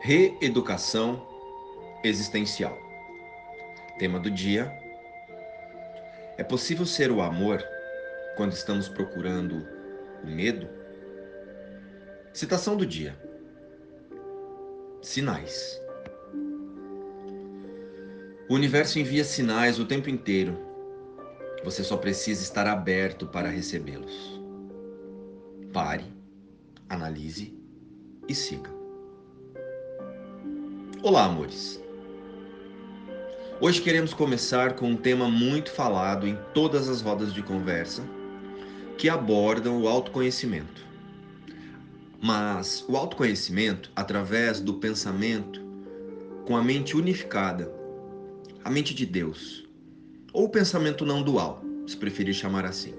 Reeducação existencial. Tema do dia: É possível ser o amor quando estamos procurando o medo? Citação do dia: Sinais. O universo envia sinais o tempo inteiro. Você só precisa estar aberto para recebê-los. Pare, analise e siga. Olá, amores. Hoje queremos começar com um tema muito falado em todas as rodas de conversa que abordam o autoconhecimento. Mas o autoconhecimento através do pensamento com a mente unificada, a mente de Deus, ou o pensamento não dual, se preferir chamar assim.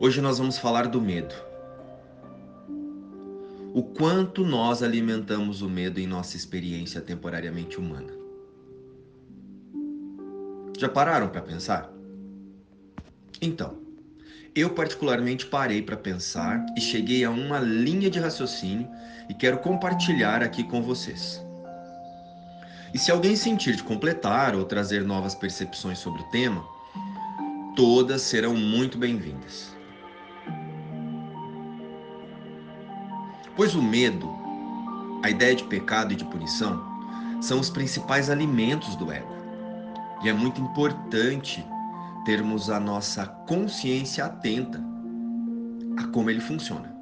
Hoje nós vamos falar do medo o quanto nós alimentamos o medo em nossa experiência temporariamente humana. Já pararam para pensar? Então, eu particularmente parei para pensar e cheguei a uma linha de raciocínio e quero compartilhar aqui com vocês. E se alguém sentir de completar ou trazer novas percepções sobre o tema, todas serão muito bem-vindas. Pois o medo, a ideia de pecado e de punição, são os principais alimentos do ego. E é muito importante termos a nossa consciência atenta a como ele funciona.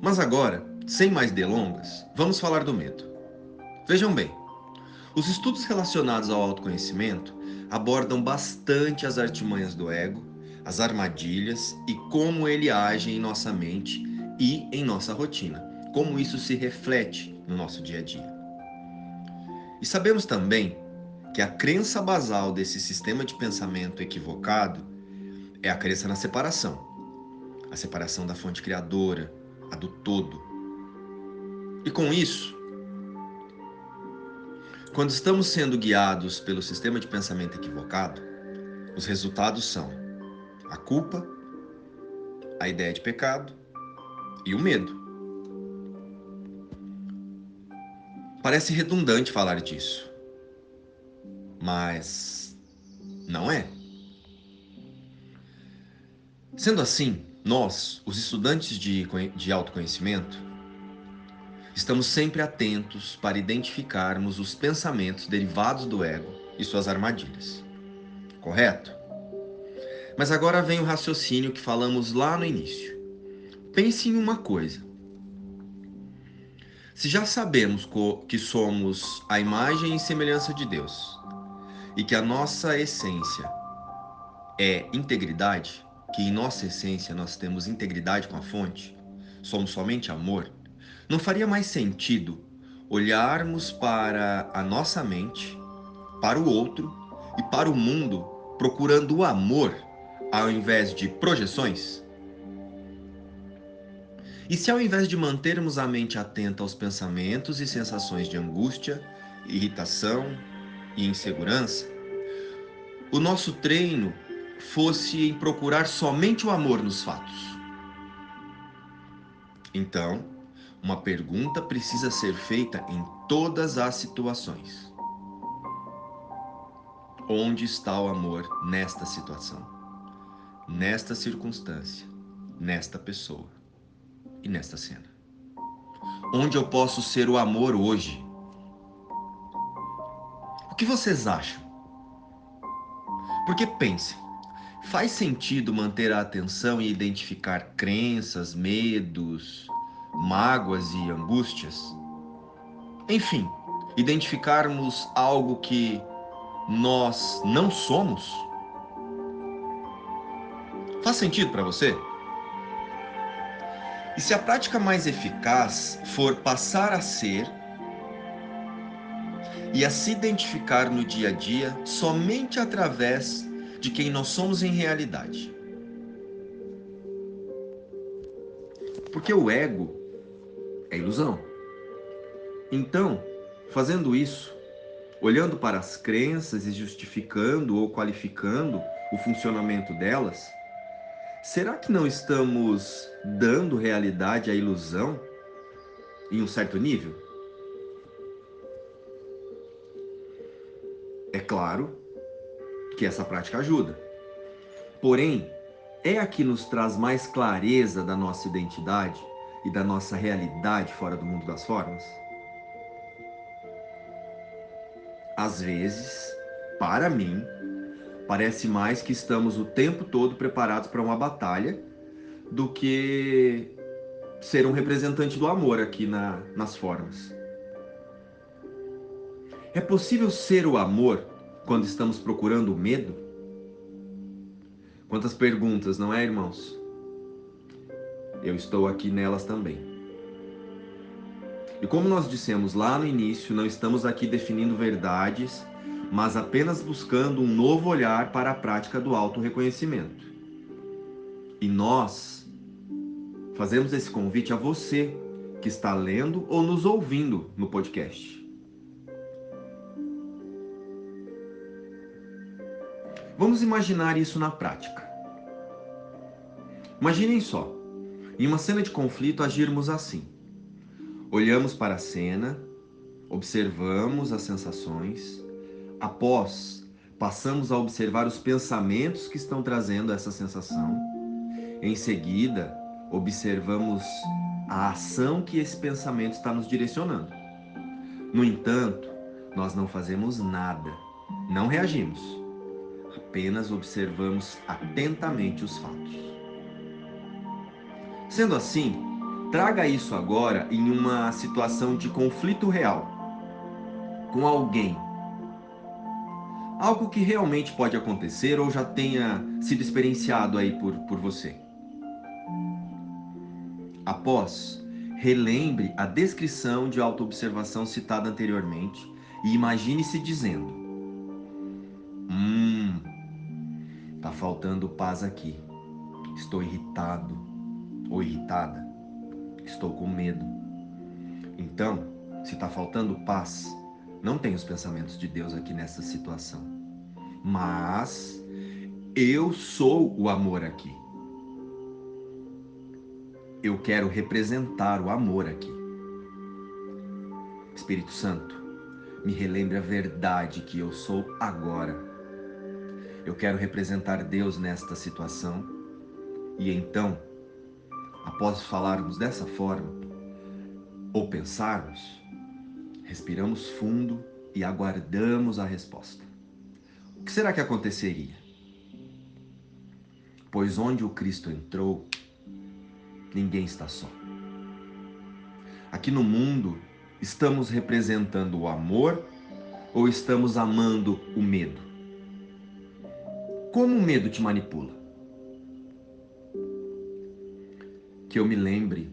Mas agora, sem mais delongas, vamos falar do medo. Vejam bem, os estudos relacionados ao autoconhecimento abordam bastante as artimanhas do ego as armadilhas e como ele age em nossa mente e em nossa rotina, como isso se reflete no nosso dia a dia. E sabemos também que a crença basal desse sistema de pensamento equivocado é a crença na separação, a separação da fonte criadora, a do todo. E com isso, quando estamos sendo guiados pelo sistema de pensamento equivocado, os resultados são a culpa, a ideia de pecado e o medo. Parece redundante falar disso, mas não é. Sendo assim, nós, os estudantes de, de autoconhecimento, estamos sempre atentos para identificarmos os pensamentos derivados do ego e suas armadilhas. Correto? Mas agora vem o raciocínio que falamos lá no início. Pense em uma coisa. Se já sabemos que somos a imagem e semelhança de Deus e que a nossa essência é integridade, que em nossa essência nós temos integridade com a fonte, somos somente amor, não faria mais sentido olharmos para a nossa mente, para o outro e para o mundo procurando o amor ao invés de projeções? E se ao invés de mantermos a mente atenta aos pensamentos e sensações de angústia, irritação e insegurança, o nosso treino fosse em procurar somente o amor nos fatos? Então, uma pergunta precisa ser feita em todas as situações: Onde está o amor nesta situação? Nesta circunstância, nesta pessoa e nesta cena. Onde eu posso ser o amor hoje? O que vocês acham? Porque pensem, faz sentido manter a atenção e identificar crenças, medos, mágoas e angústias? Enfim, identificarmos algo que nós não somos? Faz sentido para você? E se a prática mais eficaz for passar a ser e a se identificar no dia a dia somente através de quem nós somos em realidade? Porque o ego é ilusão. Então, fazendo isso, olhando para as crenças e justificando ou qualificando o funcionamento delas, será que não estamos dando realidade à ilusão em um certo nível? É claro que essa prática ajuda. Porém, é a que nos traz mais clareza da nossa identidade e da nossa realidade fora do mundo das formas? Às vezes, para mim, parece mais que estamos o tempo todo preparados para uma batalha do que ser um representante do amor aqui na, nas formas. É possível ser o amor quando estamos procurando o medo? Quantas perguntas, não é, irmãos? Eu estou aqui nelas também. E como nós dissemos lá no início, não estamos aqui definindo verdades, mas apenas buscando um novo olhar para a prática do auto-reconhecimento. E nós fazemos esse convite a você que está lendo ou nos ouvindo no podcast. Vamos imaginar isso na prática. Imaginem só, em uma cena de conflito agirmos assim. Olhamos para a cena, observamos as sensações, após passamos a observar os pensamentos que estão trazendo essa sensação. Em seguida, observamos a ação que esse pensamento está nos direcionando. No entanto, nós não fazemos nada, não reagimos apenas observamos atentamente os fatos. Sendo assim, traga isso agora em uma situação de conflito real com alguém. Algo que realmente pode acontecer ou já tenha sido experienciado aí por, por você. Após, relembre a descrição de autoobservação citada anteriormente e imagine-se dizendo: Hum, Tá faltando paz aqui. Estou irritado ou irritada. Estou com medo. Então, se está faltando paz, não tem os pensamentos de Deus aqui nessa situação. Mas eu sou o amor aqui. Eu quero representar o amor aqui. Espírito Santo, me relembre a verdade que eu sou agora eu quero representar Deus nesta situação. E então, após falarmos dessa forma, ou pensarmos, respiramos fundo e aguardamos a resposta. O que será que aconteceria? Pois onde o Cristo entrou, ninguém está só. Aqui no mundo, estamos representando o amor ou estamos amando o medo? Como o medo te manipula? Que eu me lembre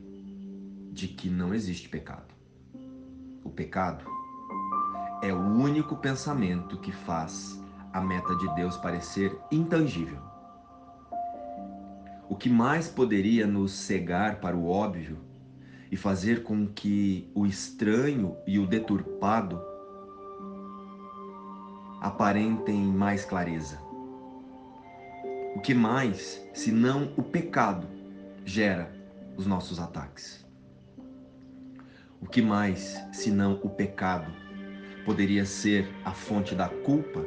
de que não existe pecado. O pecado é o único pensamento que faz a meta de Deus parecer intangível. O que mais poderia nos cegar para o óbvio e fazer com que o estranho e o deturpado aparentem mais clareza? O que mais, se não o pecado, gera os nossos ataques? O que mais, se não o pecado, poderia ser a fonte da culpa,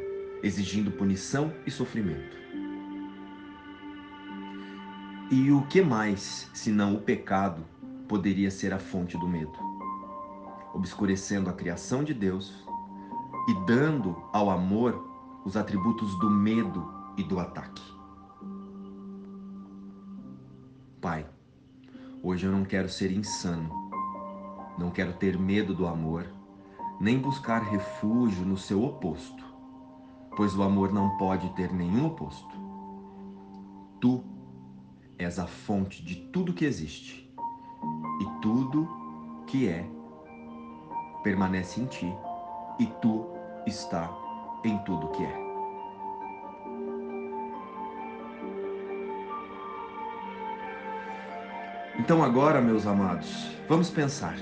exigindo punição e sofrimento? E o que mais, se não o pecado, poderia ser a fonte do medo, obscurecendo a criação de Deus e dando ao amor os atributos do medo e do ataque? Pai, hoje eu não quero ser insano, não quero ter medo do amor, nem buscar refúgio no seu oposto, pois o amor não pode ter nenhum oposto. Tu és a fonte de tudo que existe, e tudo que é permanece em ti, e tu está em tudo que é. Então, agora, meus amados, vamos pensar.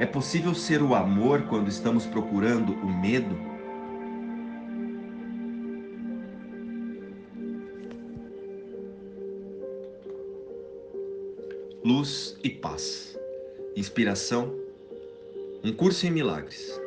É possível ser o amor quando estamos procurando o medo? Luz e paz. Inspiração. Um curso em milagres.